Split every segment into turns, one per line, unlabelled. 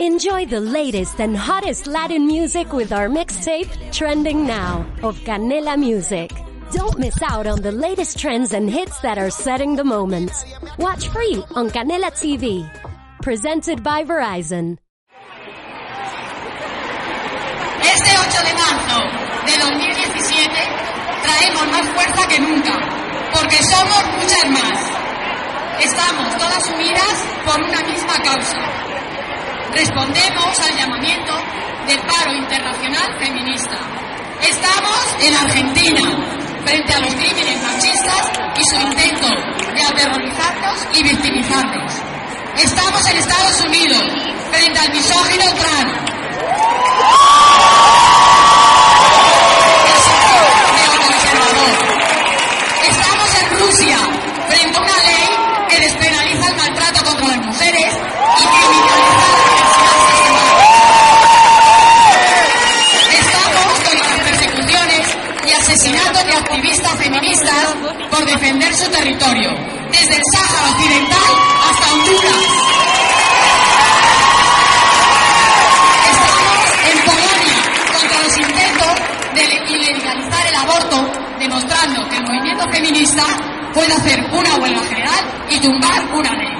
Enjoy the latest and hottest Latin music with our mixtape, Trending Now, of Canela Music. Don't miss out on the latest trends and hits that are setting the moment. Watch free on Canela TV. Presented by Verizon.
Este 8 de marzo de 2017 traemos más fuerza que nunca, porque somos muchas más. Estamos todas unidas por una misma causa. Respondemos al llamamiento del paro internacional feminista. Estamos en Argentina, frente a los crímenes machistas y su intento de aterrorizarnos y victimizarnos. Estamos en Estados Unidos, frente al misógino Trump. Estamos en Rusia, feminista puede hacer una huelga general y tumbar una ley.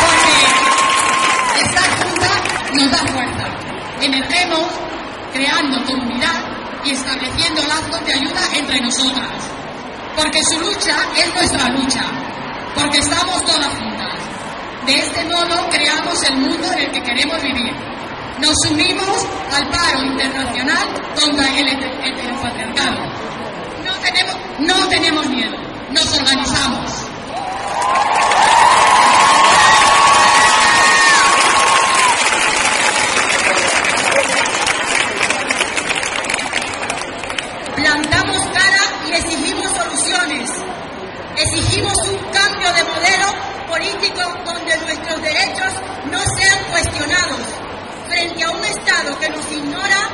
Porque estar juntas nos da fuerza. Emergemos creando comunidad y estableciendo lazos de ayuda entre nosotras. Porque su lucha es nuestra lucha. Porque estamos todas juntas. De este modo creamos el mundo en el que queremos vivir. Nos unimos al paro internacional contra el heter- heteropatriarcado. No tenemos, no tenemos miedo. Nos organizamos. Que nos ignora,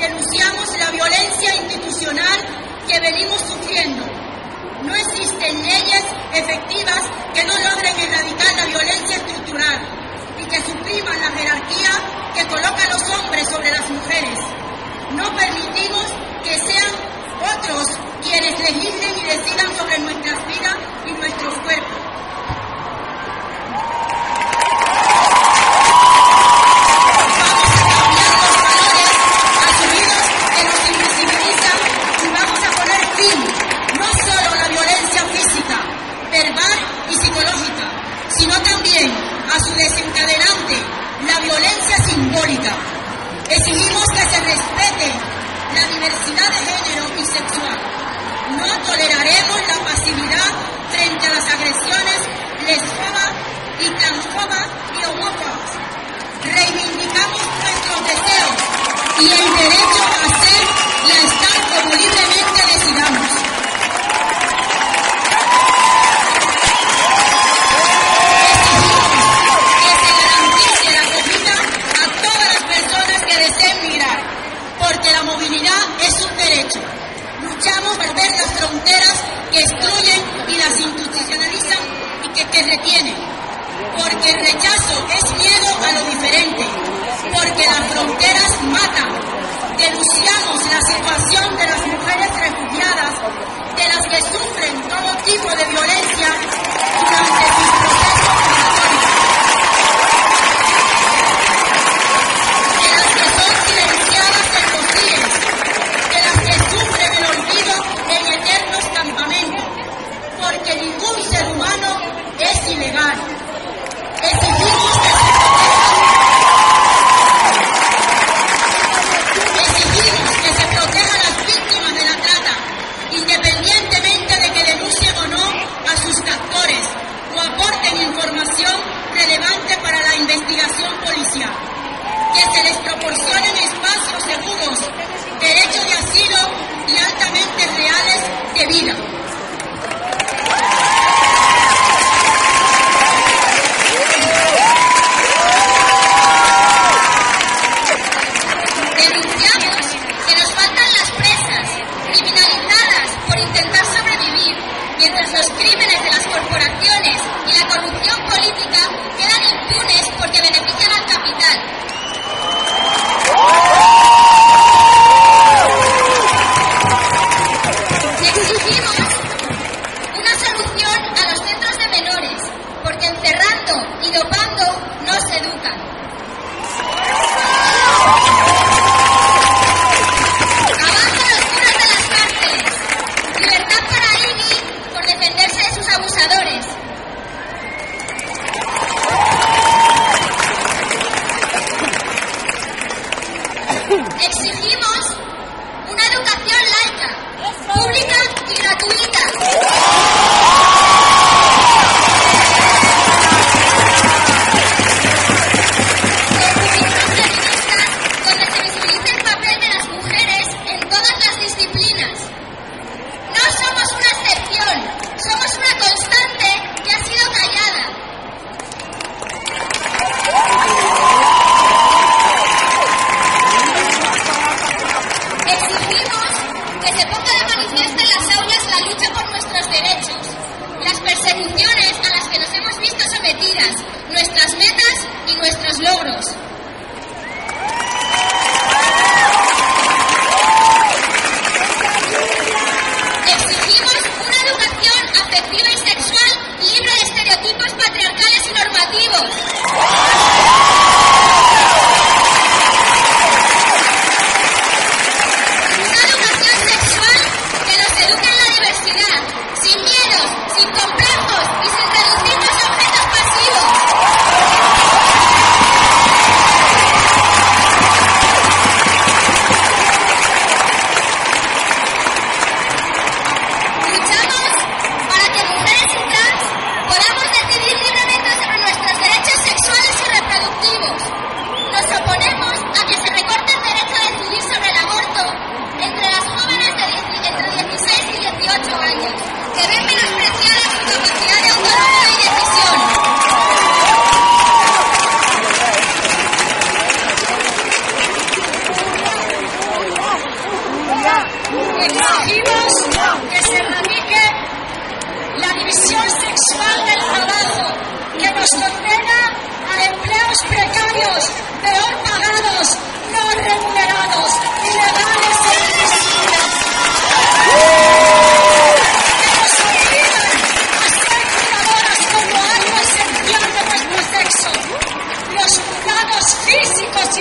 denunciamos la violencia institucional que venimos sufriendo. No existen leyes efectivas que no logren erradicar la violencia estructural la violencia simbólica. Exigimos que se respete la diversidad de género y sexual. No toleraremos la pasividad frente a las agresiones lesfobas y transfobas y homófobas.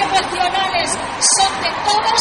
Emocionales son de todas.